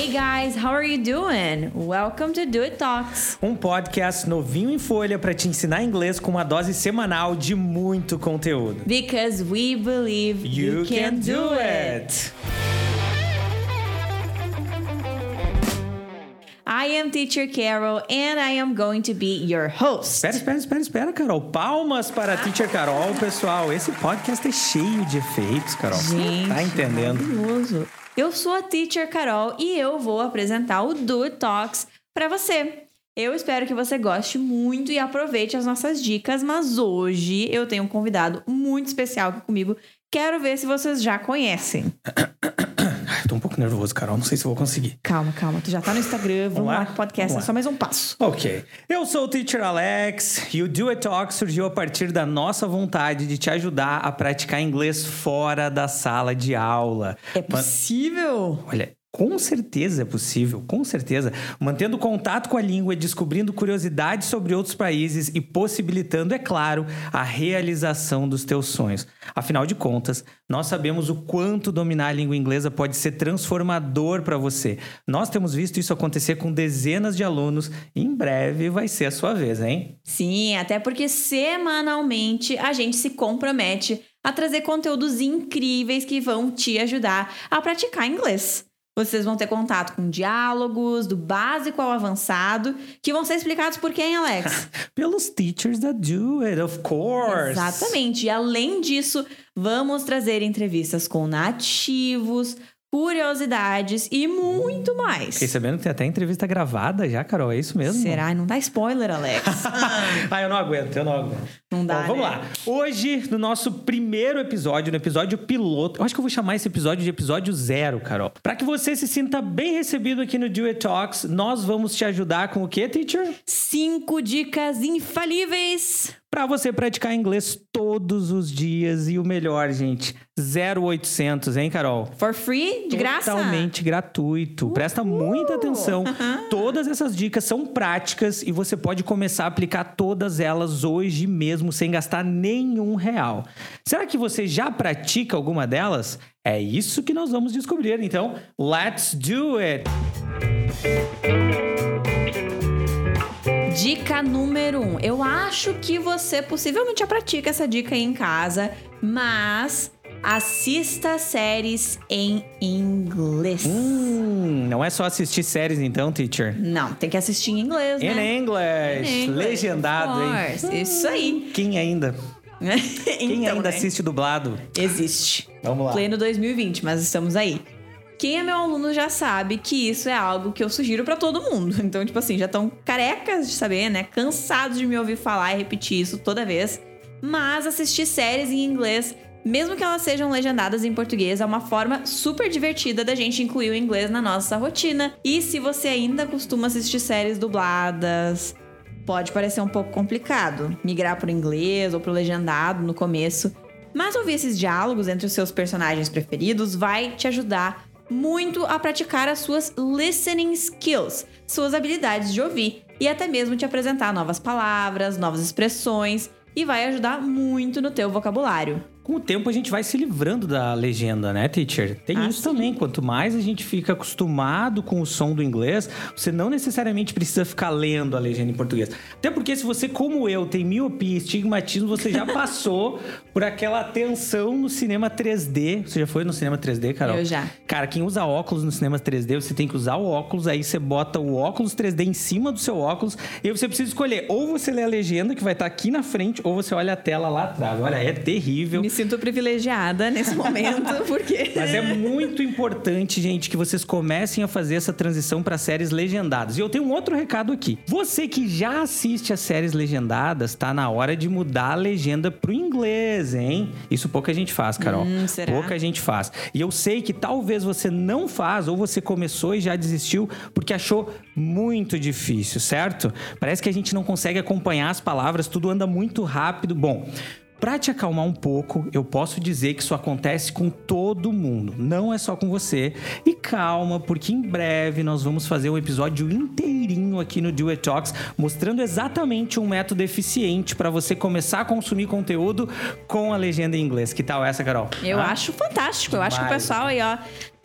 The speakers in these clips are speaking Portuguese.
Hey guys, how are you doing? Welcome to Do It Talks. Um podcast novinho em folha para te ensinar inglês com uma dose semanal de muito conteúdo. Because we believe you, can, do it. I am Teacher Carol and I am going to be your host. Espera, espera, espera, espera, Carol. Palmas para a Teacher Carol, pessoal. Esse podcast é cheio de efeitos, Carol. Gente, tá entendendo? Maravilhoso. Eu sou a Teacher Carol e eu vou apresentar o Do It Talks para você. Eu espero que você goste muito e aproveite as nossas dicas, mas hoje eu tenho um convidado muito especial aqui comigo. Quero ver se vocês já conhecem. Nervoso, Carol. Não sei se vou conseguir. Calma, calma. Tu já tá no Instagram. Vamos, Vamos lá? lá podcast Vamos é só mais um passo. Ok. Eu sou o Teacher Alex e o Do It Talk surgiu a partir da nossa vontade de te ajudar a praticar inglês fora da sala de aula. É Mas- possível? Olha, com certeza é possível, com certeza. Mantendo contato com a língua, descobrindo curiosidades sobre outros países e possibilitando, é claro, a realização dos teus sonhos. Afinal de contas, nós sabemos o quanto dominar a língua inglesa pode ser transformador para você. Nós temos visto isso acontecer com dezenas de alunos e em breve vai ser a sua vez, hein? Sim, até porque semanalmente a gente se compromete a trazer conteúdos incríveis que vão te ajudar a praticar inglês. Vocês vão ter contato com diálogos, do básico ao avançado, que vão ser explicados por quem, Alex? Pelos teachers that do it, of course. Exatamente. E além disso, vamos trazer entrevistas com nativos, curiosidades e muito mais. Fiquei sabendo que tem até entrevista gravada já, Carol, é isso mesmo? Será? Não dá spoiler, Alex. ah, eu não aguento, eu não aguento. Não dá, Bom, vamos né? lá. Hoje, no nosso primeiro episódio, no episódio piloto, eu acho que eu vou chamar esse episódio de episódio zero, Carol. Pra que você se sinta bem recebido aqui no Do It Talks, nós vamos te ajudar com o quê, teacher? Cinco dicas infalíveis Pra você praticar inglês todos os dias e o melhor, gente, 0800, hein, Carol? for free, de graça. Totalmente gratuito. Presta muita atenção. Todas essas dicas são práticas e você pode começar a aplicar todas elas hoje mesmo sem gastar nenhum real. Será que você já pratica alguma delas? É isso que nós vamos descobrir. Então, let's do it! Dica número um. Eu acho que você possivelmente já pratica essa dica aí em casa, mas assista séries em inglês. Hum, não é só assistir séries então, teacher? Não, tem que assistir em inglês, In né? English, In English, legendado, hein? Isso aí. Quem ainda? Quem Então, ainda né? assiste dublado? Existe. Vamos lá. Pleno 2020, mas estamos aí. Quem é meu aluno já sabe que isso é algo que eu sugiro pra todo mundo. Então, tipo assim, já estão carecas de saber, né? Cansados de me ouvir falar e repetir isso toda vez. Mas assistir séries em inglês, mesmo que elas sejam legendadas em português, é uma forma super divertida da gente incluir o inglês na nossa rotina. E se você ainda costuma assistir séries dubladas, pode parecer um pouco complicado migrar pro inglês ou pro legendado no começo. Mas ouvir esses diálogos entre os seus personagens preferidos vai te ajudar muito a praticar as suas listening skills, suas habilidades de ouvir, e até mesmo te apresentar novas palavras, novas expressões, e vai ajudar muito no teu vocabulário. Com o tempo a gente vai se livrando da legenda, né, teacher? Tem Ah, isso sim. também. Quanto mais a gente fica acostumado com o som do inglês, você não necessariamente precisa ficar lendo a legenda em português. Até porque se você, como eu, tem miopia, estigmatismo, você já passou por aquela tensão no cinema 3D. Você já foi no cinema 3D, Carol? Eu já. Cara, quem usa óculos no cinema 3D, você tem que usar o óculos, aí você bota o óculos 3D em cima do seu óculos, e aí você precisa escolher ou você lê a legenda, que vai estar aqui na frente, ou você olha a tela lá atrás. Olha, é terrível. Me sinto privilegiada nesse momento, porque. Mas é muito importante, gente, que vocês comecem a fazer essa transição para séries legendadas. E eu tenho um outro recado aqui. Você que já assiste as séries legendadas, tá na hora de mudar a legenda pro inglês, hein? Isso pouca gente faz, Carol. Hum, será? Pouca gente faz. E eu sei que talvez você não faz ou você começou e já desistiu porque achou muito difícil, certo? Parece que a gente não consegue acompanhar as palavras, tudo anda muito rápido. Bom, Pra te acalmar um pouco, eu posso dizer que isso acontece com todo mundo, não é só com você. E calma, porque em breve nós vamos fazer um episódio inteirinho aqui no Do It Talks, mostrando exatamente um método eficiente para você começar a consumir conteúdo com a legenda em inglês. Que tal essa, Carol? Eu Ah? acho fantástico. Eu acho que o Demais. pessoal aí, ó,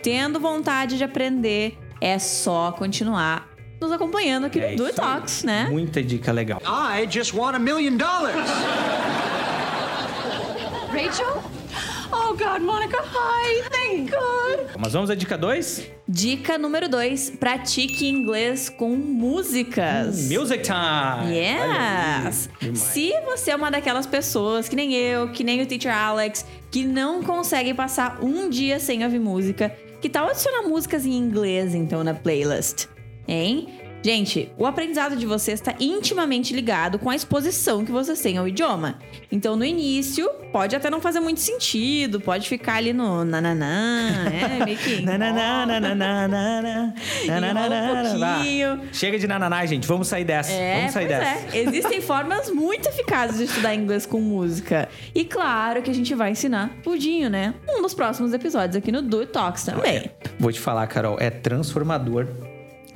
tendo vontade de aprender, é só continuar nos acompanhando aqui É no Do It. Talks, né? Muita dica legal. I just won a million dollars. Rachel? Oh God, Monica, hi, thank God. Mas vamos à dica 2? Dica número 2: pratique inglês com músicas. Music time! Yes! Aí. Se você é uma daquelas pessoas, que nem eu, que nem o Teacher Alex, que não consegue passar um dia sem ouvir música, que tal adicionar músicas em inglês, então, na playlist? Hein? Gente, o aprendizado de vocês está intimamente ligado com a exposição que vocês têm ao idioma. Então, no início, pode até não fazer muito sentido, pode ficar ali no nananã, né? Meio que... Nananã, nananã, nananã, nananã, um. Chega de nananá, gente. Vamos sair dessa. É, Vamos sair pois dessa. é. Existem formas muito eficazes de estudar inglês com música. E claro que a gente vai ensinar tudinho, né? Um dos próximos episódios aqui no Do Talks também. Vou te falar, Carol, é transformador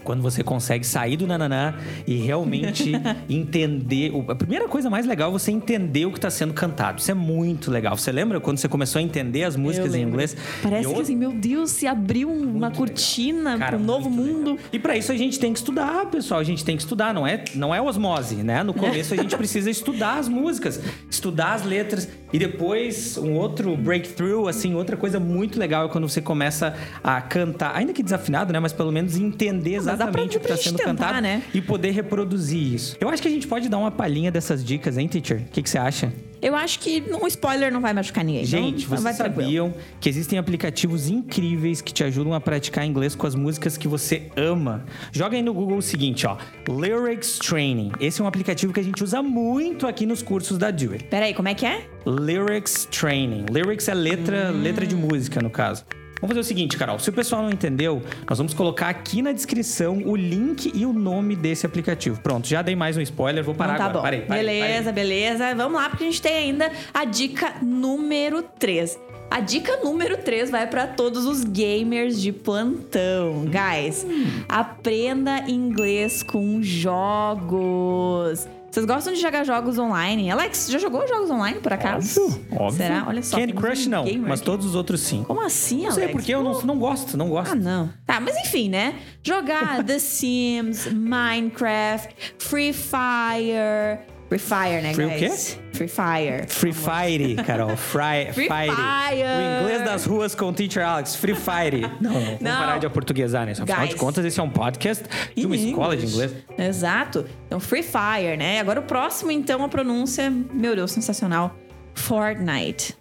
quando você consegue sair do nananá e realmente entender. o- A primeira coisa mais legal é você entender o que está sendo cantado. Isso é muito legal. Você lembra quando você começou a entender as músicas em inglês? Parece E que assim, meu Deus, se abriu uma cortina para um novo muito mundo. legal. E para isso a gente tem que estudar, pessoal. A gente tem que estudar, não é, não é osmose, né? No começo a gente precisa estudar as músicas, estudar as letras e depois um outro breakthrough, assim, outra coisa muito legal é quando você começa a cantar, ainda que desafinado, né? Mas pelo menos entender exatamente o que está sendo tentar, cantado né? e poder reproduzir isso. Eu acho que a gente pode dar uma palhinha dessas dicas, hein, teacher? O que, que você acha? Eu acho que um spoiler não vai machucar ninguém. então Gente, vai vocês sabiam que existem aplicativos incríveis que te ajudam a praticar inglês com as músicas que você ama? Joga aí no Google o seguinte, ó. Lyrics Training. Esse é um aplicativo que a gente usa muito aqui nos cursos da It. Peraí, como é que é? Lyrics Training. Lyrics é letra, letra de música, no caso. Vamos fazer o seguinte, Carol. Se o pessoal não entendeu, nós vamos colocar aqui na descrição o link e o nome desse aplicativo. Pronto, já dei mais um spoiler, vou parar Então tá agora. bom. Parei, parei, beleza, parei. beleza. Vamos lá, porque a gente tem ainda a dica número 3. A dica número 3 vai para todos os gamers de plantão. Guys, aprenda inglês com jogos. Vocês gostam de jogar jogos online? Alex, já jogou jogos online por acaso? Óbvio, óbvio. Será? Olha só. Candy Crush não, gamer mas aqui. todos os outros sim. Como assim, Não Alex? sei porque eu não, não gosto, não gosto. Ah, não. Tá, mas enfim, né? Jogar The Sims, Minecraft, Free Fire. Free Fire, né, Free o guys? Free Fire. Free Fire, Carol. Fry, Free fire. Fire. O inglês das ruas com o Teacher Alex. Free Fire. Não, não. Vamos Não. parar de aportuguesar, né? Afinal de Guys. contas, esse é um podcast de uma escola de inglês. Exato. Então, Free Fire, né? Agora o próximo, então, a pronúncia, meu Deus, sensacional. Fortnite.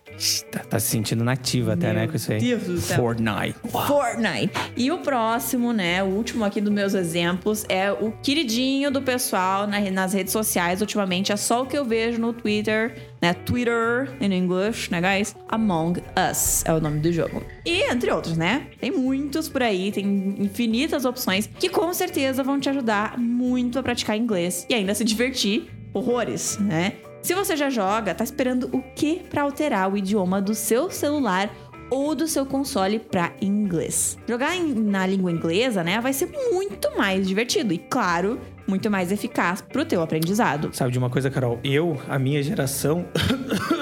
Tá, tá se sentindo nativa até, né? Com isso aí. Deus do céu. Fortnite. Uau. Fortnite. E o próximo, né? O último aqui dos meus exemplos é o queridinho do pessoal na- nas redes sociais ultimamente. É só o que eu vejo no Twitter, né? Twitter in English, né, guys? Among Us é o nome do jogo. E entre outros, né? Tem muitos por aí, tem infinitas opções que com certeza vão te ajudar muito a praticar inglês e ainda se divertir horrores, né? Se você já joga, tá esperando o que pra alterar o idioma do seu celular ou do seu console para inglês. Jogar na língua inglesa, né, vai ser muito mais divertido e, claro, muito mais eficaz pro teu aprendizado. Sabe de uma coisa, Carol? Eu, a minha geração.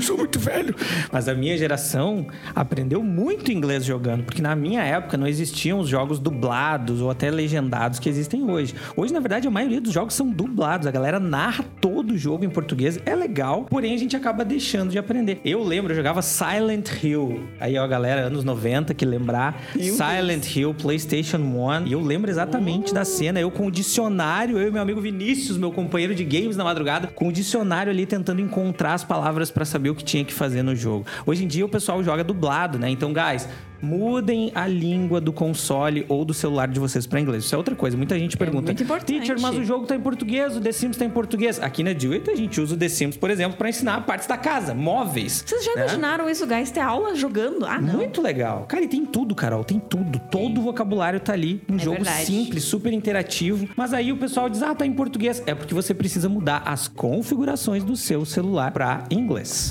Sou muito velho. Mas a minha geração aprendeu muito inglês jogando. Porque na minha época não existiam os jogos dublados ou até legendados que existem hoje. Hoje, na verdade, a maioria dos jogos são dublados. A galera narra todo o jogo em português. É legal, porém a gente acaba deixando de aprender. Eu lembro, eu jogava Silent Hill. Aí, ó, a galera, anos 90, que lembrar. Silent Hill, PlayStation 1. E eu lembro exatamente da cena. Eu com o dicionário, eu e meu amigo Vinícius, meu companheiro de games na madrugada, com o dicionário ali tentando encontrar as palavras pra saber o que tinha que fazer no jogo. Hoje em dia o pessoal joga dublado, né? Então, guys, mudem a língua do console ou do celular de vocês pra inglês. Isso é outra coisa. Muita gente pergunta: muito importante. Teacher, mas o jogo tá em português, o The Sims tá em português. Aqui na It, a gente usa o The Sims, por exemplo, pra ensinar partes da casa, móveis. Vocês já né? imaginaram isso, guys? Ter aula jogando? Ah, não. Muito legal. Cara, e tem tudo, Carol. Tem tudo. Todo o vocabulário tá ali. Um É jogo verdade. simples, super interativo. Mas aí o pessoal diz: ah, tá em português. É porque você precisa mudar as configurações do seu celular pra inglês.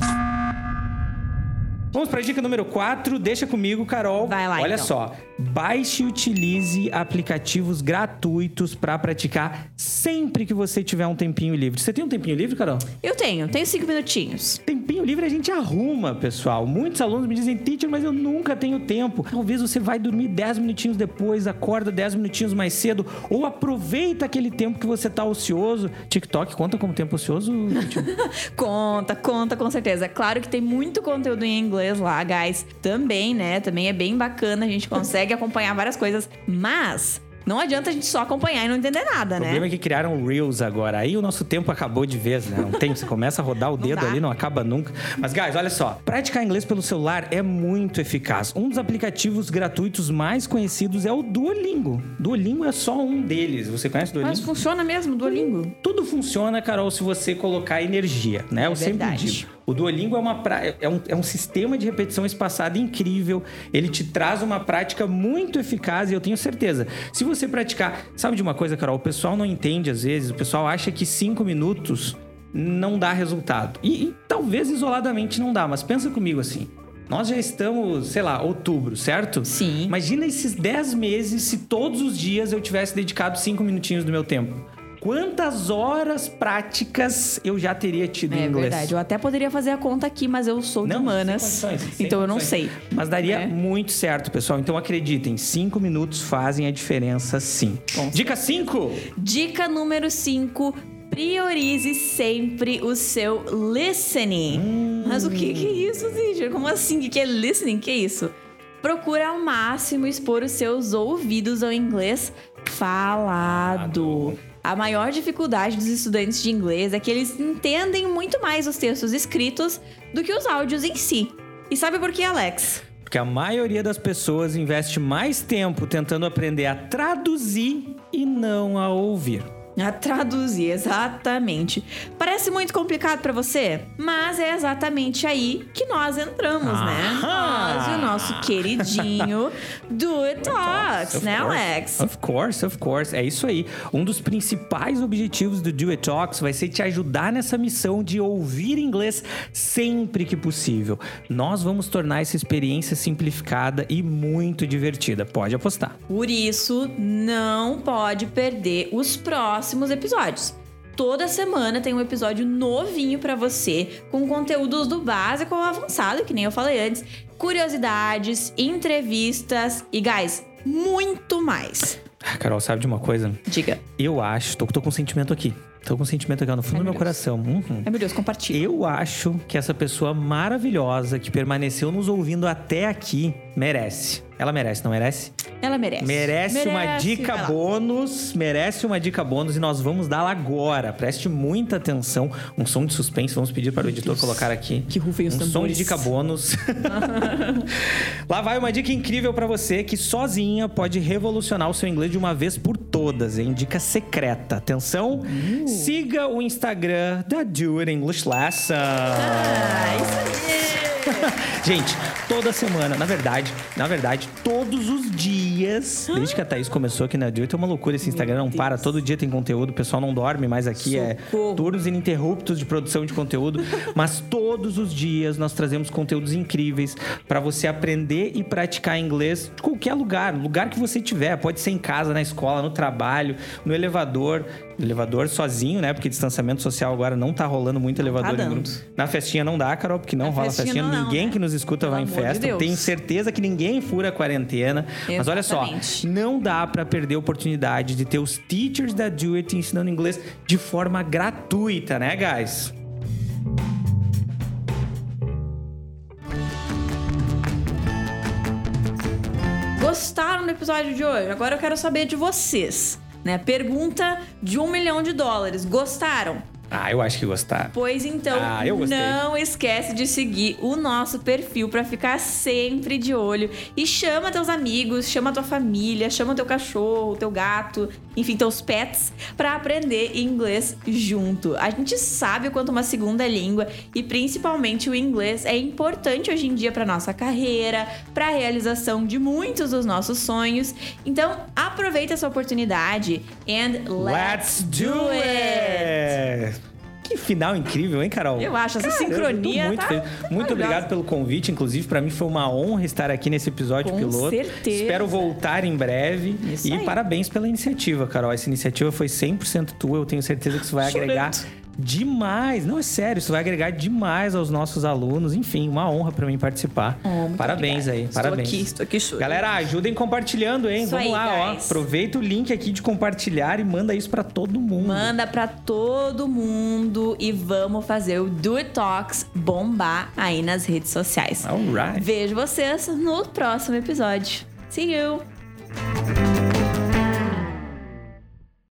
Vamos pra dica número 4. Deixa comigo, Carol. Vai lá, Olha então. só. Baixe e utilize aplicativos gratuitos pra praticar sempre que você tiver um tempinho livre. Você tem um tempinho livre, Carol? Eu tenho, tenho cinco minutinhos. Tempinho livre a gente arruma, pessoal. Muitos alunos me dizem, teacher, mas eu nunca tenho tempo. Talvez você vai dormir 10 minutinhos depois, acorda 10 minutinhos mais cedo, ou aproveita aquele tempo que você tá ocioso. TikTok conta como tempo ocioso? Conta, conta com certeza. Claro que tem muito conteúdo em inglês lá, guys. Também, né? Também é bem bacana, a gente consegue acompanhar várias coisas, mas não adianta a gente só acompanhar e não entender nada, O problema né? é que criaram Reels agora. Aí o nosso tempo acabou de vez, né? Não tem, você começa a rodar o dedo ali, não acaba nunca. Mas, guys, olha só. Praticar inglês pelo celular é muito eficaz. Um dos aplicativos gratuitos mais conhecidos é o Duolingo. Duolingo é só um deles. Você conhece o Duolingo? Mas funciona mesmo, Duolingo. Tudo funciona, Carol, se você colocar energia, né? Eu sempre verdade. digo. O Duolingo é, uma pra- é, um, é um sistema de repetição espaçada incrível. Ele te traz uma prática muito eficaz e eu tenho certeza. Se você praticar. Sabe de uma coisa, Carol? O pessoal não entende às vezes. O pessoal acha que cinco minutos não dá resultado. E, e talvez isoladamente não dá, mas pensa comigo assim. Nós já estamos, sei lá, outubro, certo? Sim. Imagina esses 10 meses se todos os dias eu tivesse dedicado 5 minutinhos do meu tempo. Quantas horas práticas eu já teria tido em É inglês? verdade. Eu até poderia fazer a conta aqui, mas eu sou de Não, humanas. então eu não sei. Mas daria É. muito certo, pessoal. Então acreditem, 5 minutos fazem a diferença sim. Dica 5. Dica número 5. Priorize sempre o seu listening. Mas o que, que é isso, teacher? Como assim? O que que é listening? O que é isso? Procura ao máximo expor os seus ouvidos ao inglês falado. A maior dificuldade dos estudantes de inglês é que eles entendem muito mais os textos escritos do que os áudios em si. E sabe por quê, Alex? Porque a maioria das pessoas investe mais tempo tentando aprender a traduzir e não a ouvir. A traduzir, exatamente. Parece muito complicado pra você, mas é exatamente aí que nós entramos, né? Aham. Nós e o nosso queridinho Do Talks, né, course. Alex? Of course, of course. É isso aí. Um dos principais objetivos do Do It Talks vai ser te ajudar nessa missão de ouvir inglês sempre que possível. Nós vamos tornar essa experiência simplificada e muito divertida. Pode apostar. Por isso, não pode perder os próximos episódios. Toda semana tem um episódio novinho pra você, com conteúdos do básico ao avançado, que nem eu falei antes, curiosidades, entrevistas e, guys, muito mais. Ah, Carol, sabe de uma coisa? Diga. Eu acho, tô, tô com um sentimento aqui. Tô com um sentimento aqui no fundo Ai, do meu coração. Uhum. Ai, meu Deus, compartilha. Eu acho que essa pessoa maravilhosa que permaneceu nos ouvindo até aqui merece. Ela merece, não merece? Ela merece. Merece, uma Merece, dica vai lá. bônus. Merece uma dica bônus e nós vamos dá-la agora. Preste muita atenção. Um som de suspense. Vamos pedir para o editor Deus. colocar aqui. Que rufem os um som de tambores. dica bônus. Lá vai uma dica incrível para você que sozinha pode revolucionar o seu inglês de uma vez por todas, hein? Dica secreta. Atenção. Uh. Siga o Instagram da Do It English Lesson. Ah, isso aí. Gente, toda semana, na verdade, na verdade, todos os dias, desde que a Thaís começou aqui na Duet, é uma loucura esse Instagram, não para, todo dia tem conteúdo, o pessoal não dorme mais aqui, é Socorro. turnos ininterruptos de produção de conteúdo, mas todos os dias nós trazemos conteúdos incríveis para você aprender e praticar inglês de qualquer lugar, lugar que você tiver, pode ser em casa, na escola, no trabalho, no elevador, elevador sozinho, né? Porque distanciamento social agora não tá rolando muito elevador em dando. grupo. Na festinha não dá, Carol, porque não Na rola festinha festinha, não, não, ninguém né? que nos escuta Pelo vai em de festa. Deus. Tenho certeza que ninguém fura a quarentena. Mas olha só, Exatamente. não dá pra perder a oportunidade de ter os teachers da Do It ensinando inglês de forma gratuita, né, guys? Gostaram do episódio de hoje? Agora eu quero saber de vocês. Né? Pergunta de um milhão de dólares. Gostaram? Ah, eu acho que gostaram. Pois então, Ah, não esquece de seguir o nosso perfil pra ficar sempre de olho. E chama teus amigos, chama tua família, chama teu cachorro, teu gato, enfim, teus pets, pra aprender inglês junto. A gente sabe o quanto uma segunda língua e principalmente o inglês é importante hoje em dia pra nossa carreira, pra realização de muitos dos nossos sonhos. Então, aproveita essa oportunidade and let's, Let's do it! Que final incrível, hein, Carol? Eu acho, essa Caramba, sincronia muito tá. Muito obrigado pelo convite. Inclusive, pra mim foi uma honra estar aqui nesse episódio Com piloto. certeza. Espero voltar em breve. Isso e aí. parabéns pela iniciativa, Carol. Essa iniciativa foi 100% tua. Eu tenho certeza que isso vai agregar demais. Não, é sério, isso vai agregar demais aos nossos alunos. Enfim, uma honra pra mim participar. Oh, parabéns obrigada. aí, Estou parabéns. aqui, estou aqui chorando. Galera, ajudem compartilhando, hein? Isso Vamos aí, lá, ó. guys. Aproveita o link aqui de compartilhar e manda isso pra todo mundo. Manda pra todo mundo e vamos fazer o Do It Talks bombar aí nas redes sociais. Alright. Vejo vocês no próximo episódio. See you!